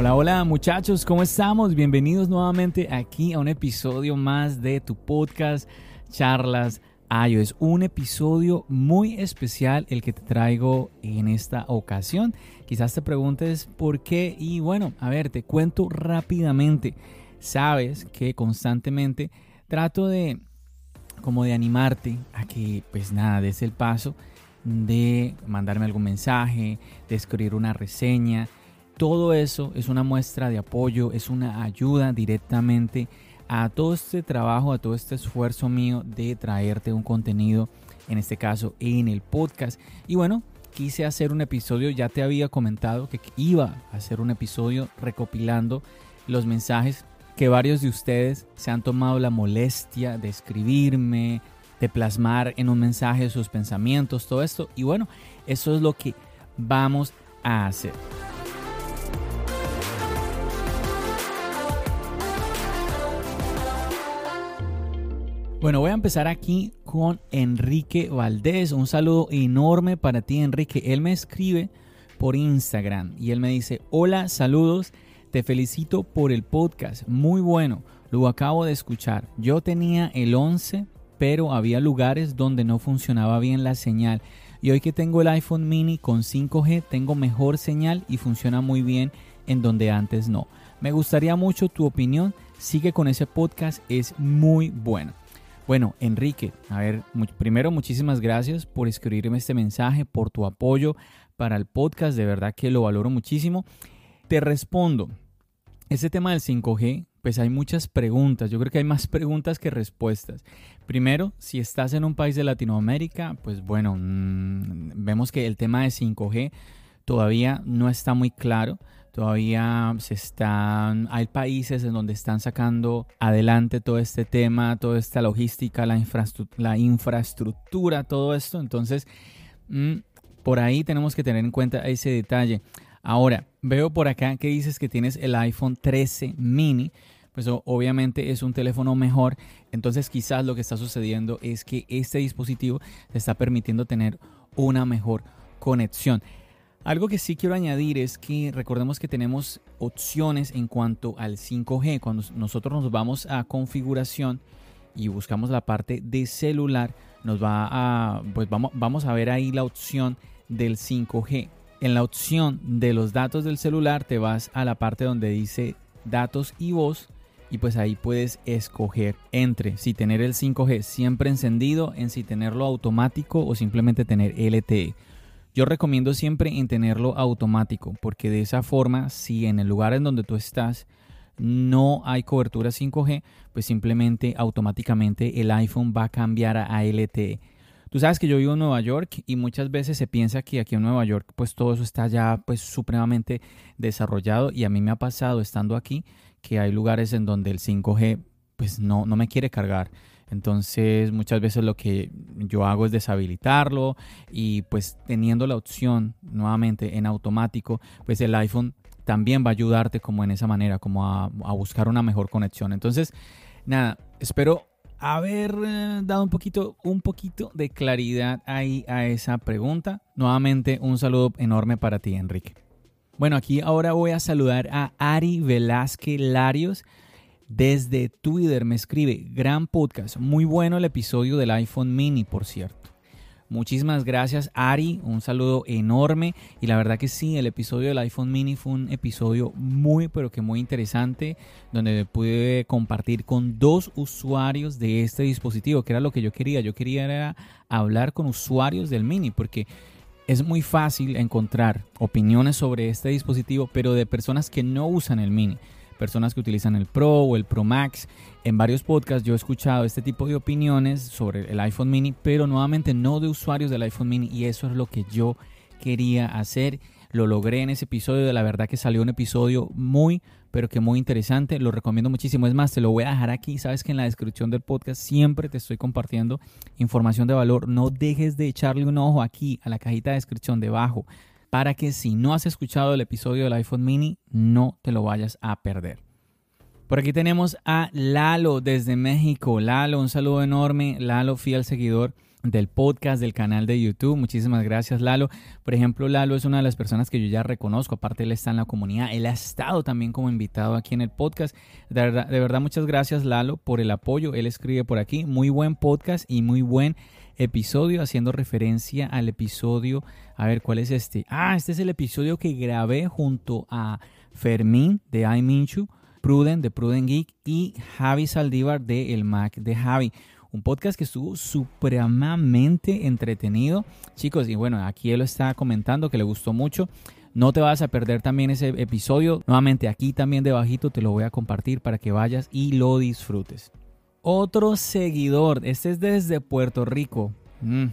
Hola, hola muchachos, ¿cómo estamos? Bienvenidos nuevamente aquí a un episodio más de tu podcast Charlas iOS. Un episodio muy especial el que te traigo en esta ocasión. Quizás te preguntes por qué y bueno, a ver, te cuento rápidamente. Sabes que constantemente trato de como de animarte a que pues nada, des el paso de mandarme algún mensaje, de escribir una reseña todo eso es una muestra de apoyo, es una ayuda directamente a todo este trabajo, a todo este esfuerzo mío de traerte un contenido, en este caso en el podcast. Y bueno, quise hacer un episodio, ya te había comentado que iba a hacer un episodio recopilando los mensajes que varios de ustedes se han tomado la molestia de escribirme, de plasmar en un mensaje sus pensamientos, todo esto. Y bueno, eso es lo que vamos a hacer. Bueno, voy a empezar aquí con Enrique Valdés. Un saludo enorme para ti, Enrique. Él me escribe por Instagram y él me dice, hola, saludos, te felicito por el podcast, muy bueno, lo acabo de escuchar. Yo tenía el 11, pero había lugares donde no funcionaba bien la señal. Y hoy que tengo el iPhone mini con 5G, tengo mejor señal y funciona muy bien en donde antes no. Me gustaría mucho tu opinión, sigue con ese podcast, es muy bueno. Bueno, Enrique, a ver, primero muchísimas gracias por escribirme este mensaje, por tu apoyo para el podcast, de verdad que lo valoro muchísimo. Te respondo, este tema del 5G, pues hay muchas preguntas, yo creo que hay más preguntas que respuestas. Primero, si estás en un país de Latinoamérica, pues bueno, mmm, vemos que el tema de 5G todavía no está muy claro. Todavía se están, hay países en donde están sacando adelante todo este tema, toda esta logística, la, la infraestructura, todo esto. Entonces, mm, por ahí tenemos que tener en cuenta ese detalle. Ahora, veo por acá que dices que tienes el iPhone 13 mini. Pues obviamente es un teléfono mejor. Entonces quizás lo que está sucediendo es que este dispositivo te está permitiendo tener una mejor conexión. Algo que sí quiero añadir es que recordemos que tenemos opciones en cuanto al 5G. Cuando nosotros nos vamos a configuración y buscamos la parte de celular, nos va a, pues vamos, vamos a ver ahí la opción del 5G. En la opción de los datos del celular te vas a la parte donde dice datos y voz y pues ahí puedes escoger entre si tener el 5G siempre encendido, en si tenerlo automático o simplemente tener LTE. Yo recomiendo siempre en tenerlo automático, porque de esa forma, si en el lugar en donde tú estás no hay cobertura 5G, pues simplemente automáticamente el iPhone va a cambiar a LTE. Tú sabes que yo vivo en Nueva York y muchas veces se piensa que aquí en Nueva York pues todo eso está ya pues supremamente desarrollado y a mí me ha pasado estando aquí que hay lugares en donde el 5G pues no, no me quiere cargar. Entonces muchas veces lo que yo hago es deshabilitarlo y pues teniendo la opción nuevamente en automático, pues el iPhone también va a ayudarte como en esa manera, como a, buscar una mejor conexión. Entonces, nada, espero haber eh, dado un poquito, un poquito de claridad ahí a esa pregunta. Nuevamente, un saludo enorme para ti, Enrique. Bueno, aquí ahora voy a saludar a Ari Velázquez Larios desde Twitter me escribe, gran podcast, muy bueno el episodio del iPhone mini, por cierto. Muchísimas gracias Ari, un saludo enorme. Y la verdad que sí, el episodio del iPhone mini fue un episodio muy pero que muy interesante donde pude compartir con dos usuarios de este dispositivo, que era lo que yo quería, yo quería hablar con usuarios del mini porque es muy fácil encontrar opiniones sobre este dispositivo pero de personas que no usan el mini personas que utilizan el Pro o el Pro Max. En varios podcasts yo he escuchado este tipo de opiniones sobre el iPhone mini, pero nuevamente no de usuarios del iPhone mini y eso es lo que yo quería hacer. Lo logré en ese episodio, de la verdad que salió un episodio muy, pero que muy interesante. Lo recomiendo muchísimo. Es más, te lo voy a dejar aquí. Sabes que en la descripción del podcast siempre te estoy compartiendo información de valor. No dejes de echarle un ojo aquí a la cajita de descripción debajo para que si no has escuchado el episodio del iPhone mini, no te lo vayas a perder. Por aquí tenemos a Lalo desde México. Lalo, un saludo enorme. Lalo, fiel seguidor del podcast, del canal de YouTube. Muchísimas gracias, Lalo. Por ejemplo, Lalo es una de las personas que yo ya reconozco. Aparte, él está en la comunidad. Él ha estado también como invitado aquí en el podcast. De verdad, de verdad muchas gracias, Lalo, por el apoyo. Él escribe por aquí. Muy buen podcast y muy buen episodio haciendo referencia al episodio. A ver, ¿cuál es este? Ah, este es el episodio que grabé junto a Fermín de iMinchu, Pruden de Pruden Geek y Javi Saldívar de El Mac de Javi. Un podcast que estuvo supremamente entretenido. Chicos, y bueno, aquí él lo está comentando que le gustó mucho. No te vas a perder también ese episodio. Nuevamente aquí también debajito te lo voy a compartir para que vayas y lo disfrutes. Otro seguidor, este es desde Puerto Rico. Mm.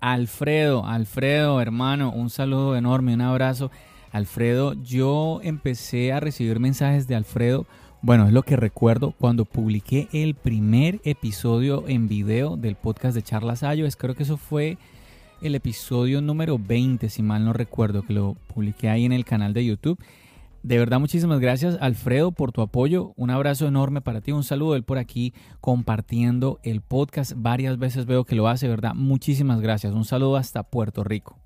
Alfredo, Alfredo, hermano, un saludo enorme, un abrazo. Alfredo, yo empecé a recibir mensajes de Alfredo bueno, es lo que recuerdo cuando publiqué el primer episodio en video del podcast de Charlas Ayos. Creo que eso fue el episodio número 20, si mal no recuerdo, que lo publiqué ahí en el canal de YouTube. De verdad, muchísimas gracias, Alfredo, por tu apoyo. Un abrazo enorme para ti. Un saludo él por aquí compartiendo el podcast. Varias veces veo que lo hace, ¿verdad? Muchísimas gracias. Un saludo hasta Puerto Rico.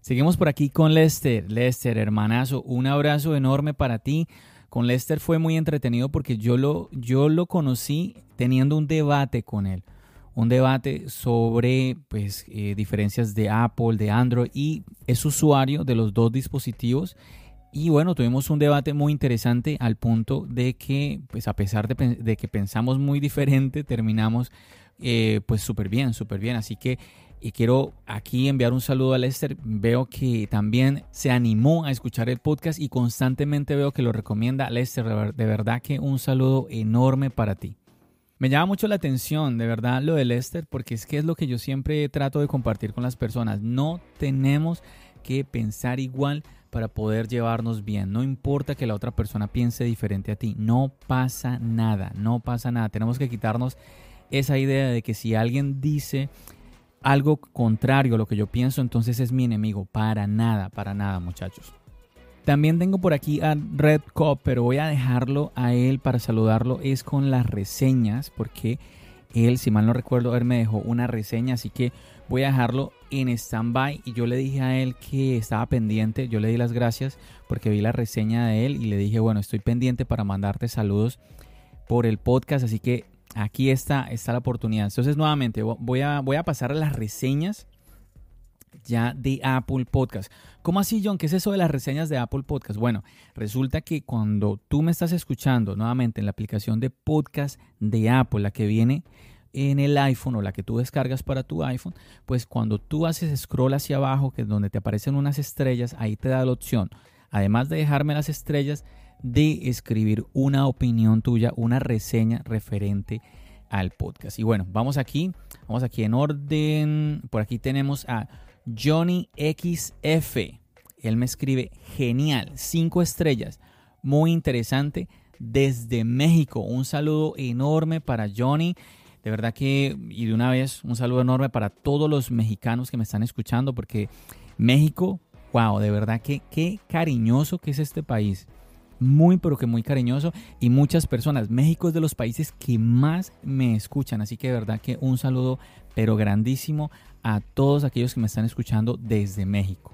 Seguimos por aquí con Lester. Lester, hermanazo, un abrazo enorme para ti. Con Lester fue muy entretenido porque yo lo, yo lo conocí teniendo un debate con él. Un debate sobre pues, eh, diferencias de Apple, de Android y es usuario de los dos dispositivos. Y bueno, tuvimos un debate muy interesante al punto de que, pues a pesar de, que pensamos muy diferente, terminamos eh, pues súper bien, súper bien. Así que y quiero aquí enviar un saludo a Lester. Veo que también se animó a escuchar el podcast y constantemente veo que lo recomienda. Lester, de verdad que un saludo enorme para ti. Me llama mucho la atención, de verdad, lo de Lester, porque es que es lo que yo siempre trato de compartir con las personas. No tenemos que pensar igual para poder llevarnos bien. No importa que la otra persona piense diferente a ti. No pasa nada, no pasa nada. Tenemos que quitarnos esa idea de que si alguien dice algo contrario a lo que yo pienso, entonces es mi enemigo. Para nada, para nada, muchachos. También tengo por aquí a Red Cop, pero voy a dejarlo a él para saludarlo. Es con las reseñas, porque él, si mal no recuerdo, él me dejó una reseña, así que voy a dejarlo en stand-by. Y yo le dije a él que estaba pendiente. Yo le di las gracias porque vi la reseña de él y le dije, bueno, estoy pendiente para mandarte saludos por el podcast, así que aquí está, está la oportunidad. Entonces, nuevamente, voy a, voy a pasar a las reseñas ya de Apple Podcast. ¿Cómo así, John? ¿Qué es eso de las reseñas de Apple Podcast? Bueno, resulta que cuando tú me estás escuchando nuevamente en la aplicación de podcast de Apple, la que viene en el iPhone o la que tú descargas para tu iPhone, pues cuando tú haces scroll hacia abajo, que es donde te aparecen unas estrellas, ahí te da la opción, además de dejarme las estrellas, de escribir una opinión tuya, una reseña referente al podcast. Y bueno, vamos aquí, vamos aquí en orden. Por aquí tenemos a Johnny XF. Él me escribe, genial, cinco estrellas, muy interesante, desde México. Un saludo enorme para Johnny. De verdad que, y de una vez, un saludo enorme para todos los mexicanos que me están escuchando, porque México, wow, de verdad que qué cariñoso que es este país muy pero que muy cariñoso y muchas personas. México es de los países que más me escuchan, así que de verdad que un saludo pero grandísimo a todos aquellos que me están escuchando desde México.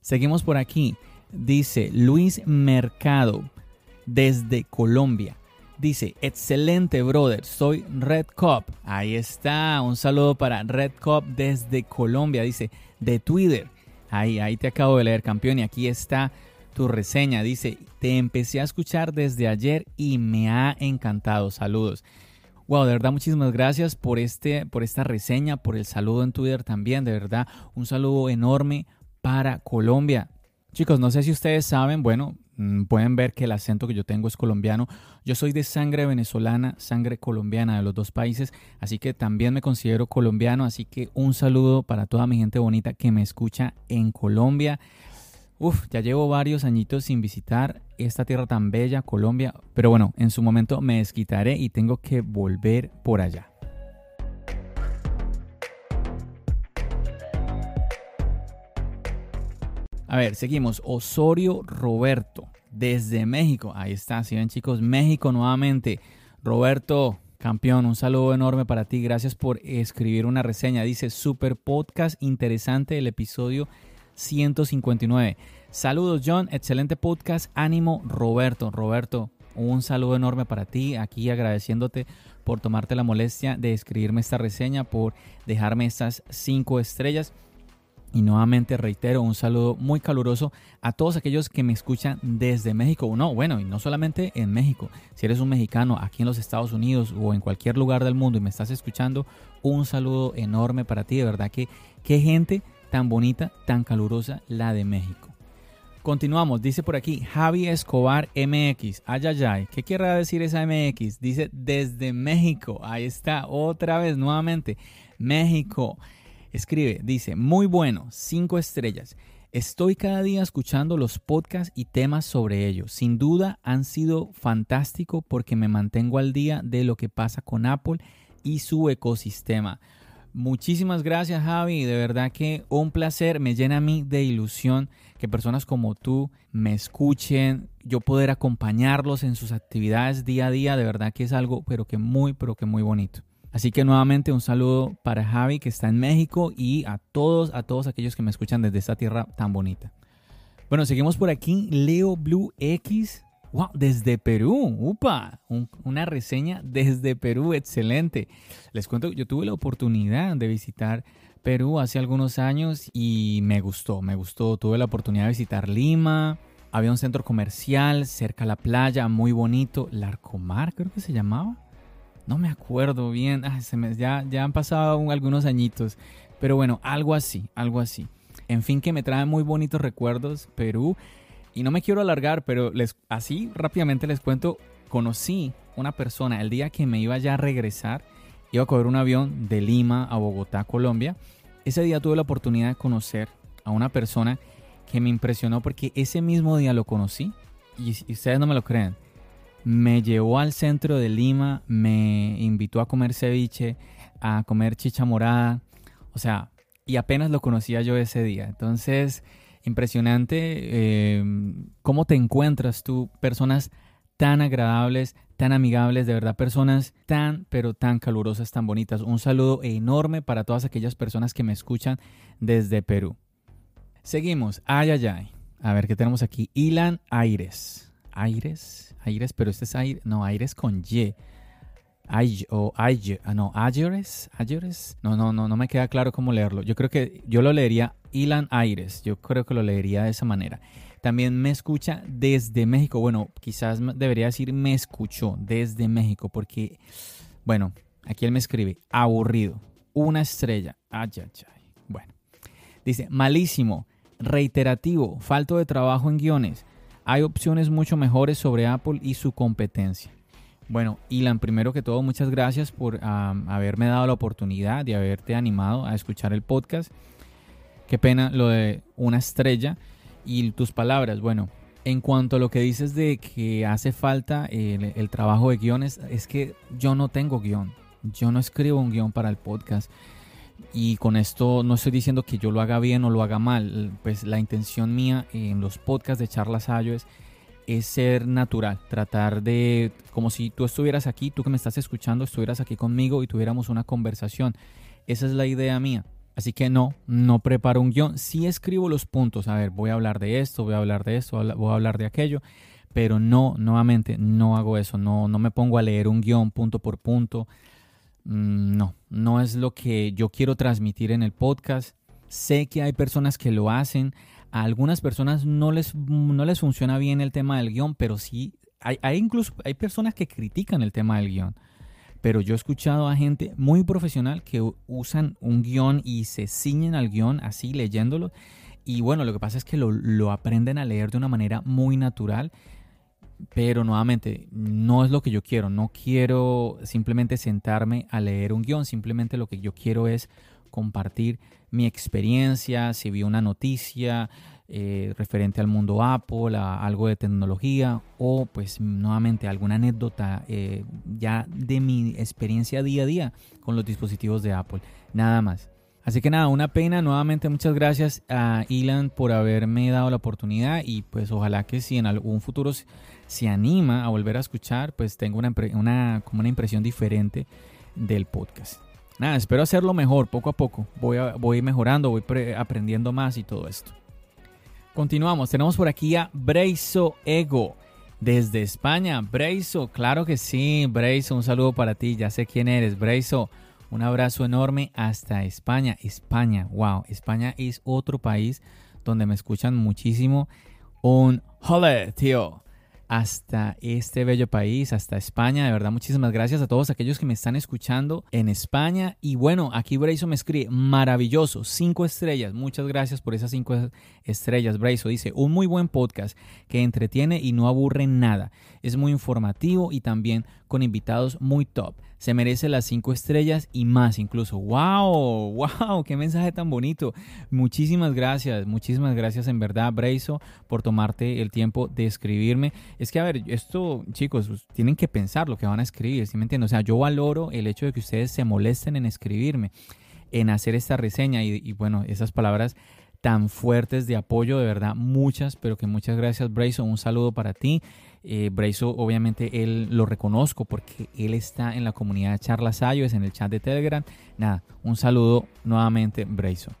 Seguimos por aquí. Dice Luis Mercado desde Colombia. Dice, excelente brother, soy Red Cop. Ahí está, un saludo para Red Cop desde Colombia. Dice, de Twitter. Ahí, ahí te acabo de leer, campeón. Y aquí está tu reseña. Dice, te empecé a escuchar desde ayer y me ha encantado. Saludos. Wow, de verdad muchísimas gracias por, este, por esta reseña, por el saludo en Twitter también. De verdad, un saludo enorme para Colombia. Chicos, no sé si ustedes saben, bueno, pueden ver que el acento que yo tengo es colombiano. Yo soy de sangre venezolana, sangre colombiana de los dos países, así que también me considero colombiano, así que un saludo para toda mi gente bonita que me escucha en Colombia. Uf, ya llevo varios añitos sin visitar esta tierra tan bella, Colombia, pero bueno, en su momento me desquitaré y tengo que volver por allá. A ver, seguimos. Osorio Roberto, desde México. Ahí está, si ven chicos, México nuevamente. Roberto, campeón, un saludo enorme para ti. Gracias por escribir una reseña. Dice, super podcast interesante el episodio 159. Saludos John, excelente podcast. Ánimo Roberto. Roberto, un saludo enorme para ti. Aquí agradeciéndote por tomarte la molestia de escribirme esta reseña, por dejarme estas cinco estrellas. Y nuevamente reitero un saludo muy caluroso a todos aquellos que me escuchan desde México. No, bueno, y no solamente en México. Si eres un mexicano aquí en los Estados Unidos o en cualquier lugar del mundo y me estás escuchando, un saludo enorme para ti. De verdad que qué gente tan bonita, tan calurosa la de México. Continuamos, dice por aquí Javi Escobar MX. Ay, ay, ay. ¿Qué quiere decir esa MX? Dice desde México. Ahí está, otra vez, nuevamente. México. Escribe, dice, muy bueno, cinco estrellas. Estoy cada día escuchando los podcasts y temas sobre ellos. Sin duda han sido fantástico porque me mantengo al día de lo que pasa con Apple y su ecosistema. Muchísimas gracias Javi, de verdad que un placer, me llena a mí de ilusión que personas como tú me escuchen, yo poder acompañarlos en sus actividades día a día, de verdad que es algo pero que muy, pero que muy bonito. Así que nuevamente un saludo para Javi que está en México y a todos, a todos aquellos que me escuchan desde esta tierra tan bonita. Bueno, seguimos por aquí. Leo Blue X. Wow, desde Perú. Upa, una reseña desde Perú, excelente. Les cuento, yo tuve la oportunidad de visitar Perú hace algunos años y me gustó, me gustó. Tuve la oportunidad de visitar Lima. Había un centro comercial cerca a la playa, muy bonito. Larcomar, creo que se llamaba no me acuerdo bien, se me, ya, ya han pasado algunos añitos, pero bueno, algo así, algo así. En fin, que me trae muy bonitos recuerdos Perú. Y no me quiero alargar, pero les, así rápidamente les cuento, conocí una persona el día que me iba ya a regresar, iba a coger un avión de Lima a Bogotá, Colombia. Ese día tuve la oportunidad de conocer a una persona que me impresionó porque ese mismo día lo conocí y, y ustedes no me lo creen me llevó al centro de Lima, me invitó a comer ceviche, a comer chicha morada, o sea, y apenas lo conocía yo ese día. Entonces, impresionante eh, cómo te encuentras tú, personas tan agradables, tan amigables, de verdad, personas tan, pero tan calurosas, tan bonitas. Un saludo enorme para todas aquellas personas que me escuchan desde Perú. Seguimos, ay, ay, ay. A ver qué tenemos aquí. Ilan Aires. Aires. Aires, pero este es aire, no, Aires con Y. Ay, o Ay, ah, no, Ayres, Ayres. No, no, no, no me queda claro cómo leerlo. Yo creo que yo lo leería Ilan Aires. Yo creo que lo leería de esa manera. También me escucha desde México. Bueno, quizás debería decir me escuchó desde México porque, bueno, aquí él me escribe, aburrido, una estrella. Ay, ay, ay. Bueno, dice, malísimo, reiterativo, falto de trabajo en guiones hay opciones mucho mejores sobre Apple y su competencia. Bueno, Ilan, primero que todo, muchas gracias por haberme dado la oportunidad de haberte animado a escuchar el podcast. Qué pena lo de una estrella y tus palabras. Bueno, en cuanto a lo que dices de que hace falta el, el trabajo de guiones, es que yo no tengo guion. Yo no escribo un guion para el podcast. Y con esto no estoy diciendo que yo lo haga bien o lo haga mal. Pues la intención mía en los podcasts de charlas iOS es ser natural, tratar de, como si tú estuvieras aquí, tú que me estás escuchando, estuvieras aquí conmigo y tuviéramos una conversación. Esa es la idea mía. Así que no, no preparo un guion. Sí escribo los puntos. A ver, voy a hablar de esto, voy a hablar de esto, voy a hablar de aquello. Pero no, nuevamente, no hago eso. No, no me pongo a leer un guion punto por punto. Mm, no, no es lo que yo quiero transmitir en el podcast. Sé que hay personas que lo hacen. A algunas personas no les, no les funciona bien el tema del guion, pero sí, hay, incluso hay personas que critican el tema del guion. Pero yo he escuchado a gente muy profesional que usan un guion y se ciñen al guion así leyéndolo Y bueno, lo que pasa es que lo, lo aprenden a leer de una manera muy natural pero nuevamente, no es lo que yo quiero. No quiero simplemente sentarme a leer un guion. Simplemente lo que yo quiero es compartir mi experiencia, si vi una noticia eh, referente al mundo Apple, a algo de tecnología o pues nuevamente alguna anécdota eh, ya de mi experiencia día a día con los dispositivos de Apple. Nada más. Así que nada, una pena. Nuevamente muchas gracias a Ilan por haberme dado la oportunidad y pues ojalá que si en algún futuro se anima a volver a escuchar, pues tengo una, una, como una impresión diferente del podcast. Nada, espero hacerlo mejor poco a poco. Voy, voy mejorando, voy aprendiendo más y todo esto. Continuamos, tenemos por aquí a Breiso Ego desde España. Breiso, claro que sí, Breiso, un saludo para ti, ya sé quién eres, Breiso. Un abrazo enorme hasta España. España, wow, España es otro país donde me escuchan muchísimo. Un hola, tío hasta este bello país, hasta España. De verdad, muchísimas gracias a todos aquellos que me están escuchando en España. Y bueno, aquí Braiso me escribe, maravilloso, cinco estrellas. Muchas gracias por esas cinco estrellas. Braiso dice, un muy buen podcast que entretiene y no aburre nada. Es muy informativo y también con invitados muy top se merece las cinco estrellas y más incluso. ¡Wow! ¡Wow! ¡Qué mensaje tan bonito! Muchísimas gracias, muchísimas gracias en verdad, Breiso, por tomarte el tiempo de escribirme. Es que, a ver, esto, chicos, pues, tienen que pensar lo que van a escribir, ¿sí me entienden? O sea, yo valoro el hecho de que ustedes se molesten en escribirme, en hacer esta reseña y, bueno, esas palabras tan fuertes de apoyo, de verdad, muchas, pero que muchas gracias, Breiso. Un saludo para ti. Eh, obviamente, él lo reconozco porque él está en la comunidad de Charlas es en el chat de Telegram. Nada, un saludo nuevamente, Breiso.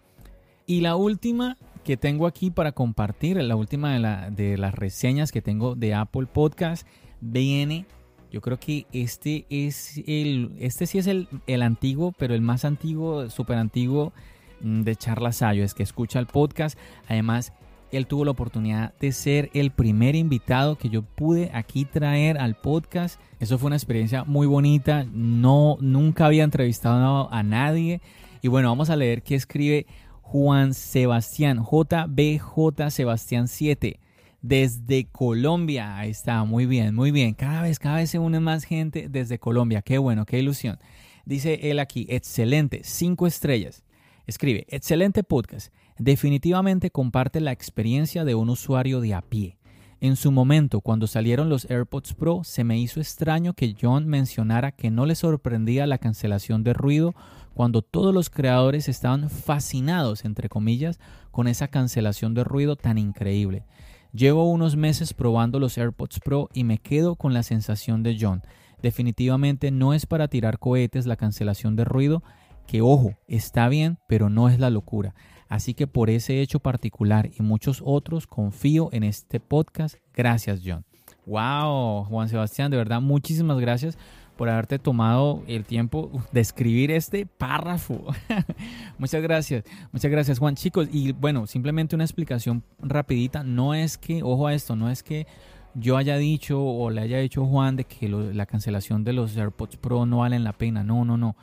Y la última que tengo aquí para compartir, la última de, de las reseñas que tengo de Apple Podcast, viene yo creo que este es el, este sí es el, el antiguo, pero el más antiguo, súper antiguo mm, de Charlas es que escucha el podcast. Además, él tuvo la oportunidad de ser el primer invitado que yo pude aquí traer al podcast. Eso fue una experiencia muy bonita. No, nunca había entrevistado a nadie. Y bueno, vamos a leer qué escribe Juan Sebastián, JBJ Sebastián 7, desde Colombia. Ahí está, muy bien, muy bien. Cada vez, cada vez se une más gente desde Colombia. Qué bueno, qué ilusión. Dice él aquí, excelente, cinco estrellas. Escribe, excelente podcast definitivamente comparte la experiencia de un usuario de a pie. En su momento, cuando salieron los AirPods Pro, se me hizo extraño que John mencionara que no le sorprendía la cancelación de ruido cuando todos los creadores estaban fascinados, entre comillas, con esa cancelación de ruido tan increíble. Llevo unos meses probando los AirPods Pro y me quedo con la sensación de John. Definitivamente no es para tirar cohetes la cancelación de ruido, que ojo, está bien, pero no es la locura. Así que por ese hecho particular y muchos otros, confío en este podcast. Gracias, John. Wow, Juan Sebastián, de verdad, muchísimas gracias por haberte tomado el tiempo de escribir este párrafo. muchas gracias, muchas gracias Juan. Chicos, y bueno, simplemente una explicación rapidita. No es que, ojo a esto, no es que yo haya dicho o le haya dicho Juan de que la cancelación de los AirPods Pro no valen la pena. No, no, no.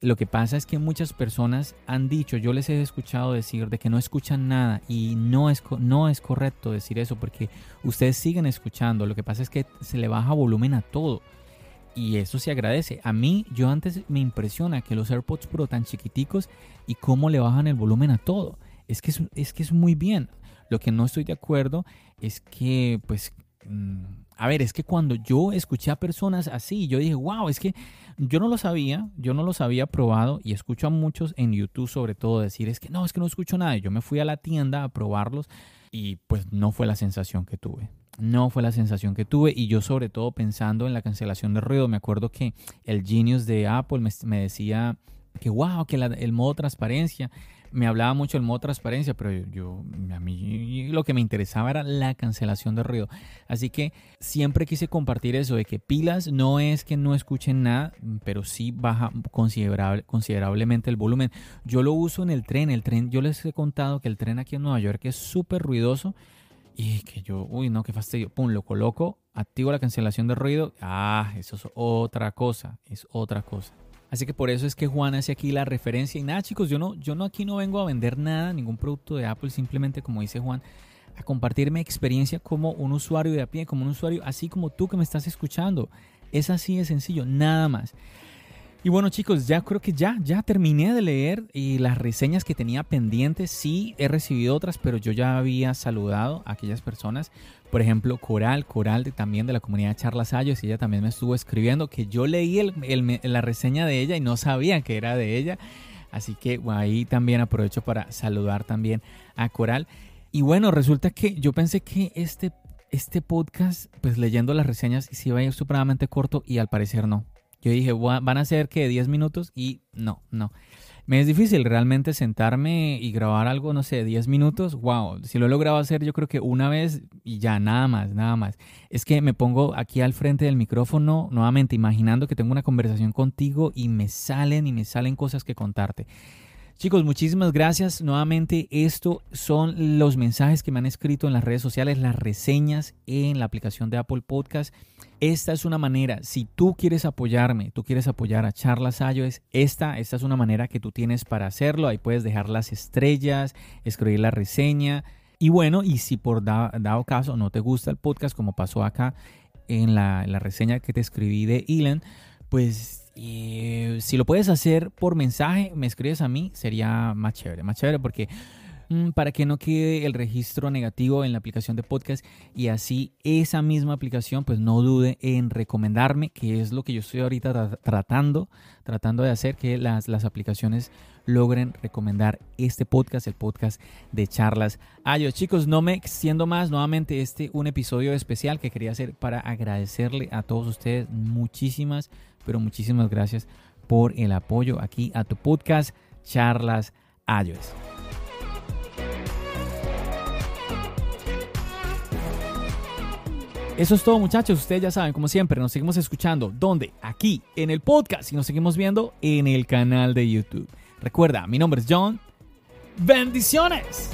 Lo que pasa es que muchas personas han dicho, yo les he escuchado decir de que no escuchan nada y no es, no es correcto decir eso porque ustedes siguen escuchando. Lo que pasa es que se le baja volumen a todo y eso se agradece. A mí, yo antes me impresiona que los AirPods Pro tan chiquiticos y cómo le bajan el volumen a todo. Es que es, que es muy bien. Lo que no estoy de acuerdo es que, pues, mm, a ver, es que cuando yo escuché a personas así, yo dije, wow, es que yo no lo sabía, yo no los había probado y escucho a muchos en YouTube sobre todo decir es que no, es que no escucho nada. Yo me fui a la tienda a probarlos y pues no fue la sensación que tuve. No fue la sensación que tuve y yo sobre todo pensando en la cancelación de ruido, me acuerdo que el Genius de Apple me, decía que wow, que el modo transparencia me hablaba mucho el modo transparencia, pero yo, a mí lo que me interesaba era la cancelación de ruido. Así que siempre quise compartir eso, de que pilas no es que no escuchen nada, pero sí baja considerable, considerablemente el volumen. Yo lo uso en el tren, el tren, yo les he contado que el tren aquí en Nueva York es súper ruidoso y que yo, uy, no, qué fastidio, pum, lo coloco, activo la cancelación de ruido, ah, eso es otra cosa, es otra cosa. Así que por eso es que Juan hace aquí la referencia. Y nada, chicos, yo no, yo no aquí no vengo a vender nada, ningún producto de Apple, simplemente como dice Juan, a compartir mi experiencia como un usuario de a pie, como un usuario así como tú que me estás escuchando. Es así de sencillo, nada más. Y bueno chicos, ya creo que ya, ya terminé de leer y las reseñas que tenía pendientes. Sí, he recibido otras, pero yo ya había saludado a aquellas personas. Por ejemplo, Coral, Coral de, también de la comunidad Charlas Ayos, ella también me estuvo escribiendo que yo leí la reseña de ella y no sabía que era de ella. Así que ahí también aprovecho para saludar también a Coral. Y bueno, resulta que yo pensé que este, este podcast, pues leyendo las reseñas, se iba a ir supremamente corto y al parecer no. Yo dije, van a ser que 10 minutos y no, no. Me es difícil realmente sentarme y grabar algo, no sé, 10 minutos. Wow, si lo he logrado hacer yo creo que una vez y ya, nada más, nada más. Es que me pongo aquí al frente del micrófono nuevamente imaginando que tengo una conversación contigo y me salen y me salen cosas que contarte. Chicos, muchísimas gracias. Nuevamente, estos son los mensajes que me han escrito en las redes sociales, las reseñas en la aplicación de Apple Podcast. Esta es una manera, si tú quieres apoyarme, tú quieres apoyar a Charlas iOS, esta, esta es una manera que tú tienes para hacerlo. Ahí puedes dejar las estrellas, escribir la reseña. Y bueno, y si por dado caso no te gusta el podcast, como pasó acá en la, la reseña que te escribí de Elon, pues y si lo puedes hacer por mensaje, me escribes a mí, sería más chévere, más chévere porque para que no quede el registro negativo en la aplicación de podcast y así esa misma aplicación pues no dude en recomendarme, que es lo que yo estoy ahorita tratando, tratando de hacer que las, las aplicaciones logren recomendar este podcast, el podcast de charlas. Adiós chicos, no me extiendo más, nuevamente este un episodio especial que quería hacer para agradecerle a todos ustedes muchísimas pero muchísimas gracias por el apoyo aquí a tu podcast Charlas iOS. Eso es todo muchachos, ustedes ya saben, como siempre, nos seguimos escuchando. ¿Dónde? Aquí, en el podcast y nos seguimos viendo en el canal de YouTube. Recuerda, mi nombre es John. Bendiciones.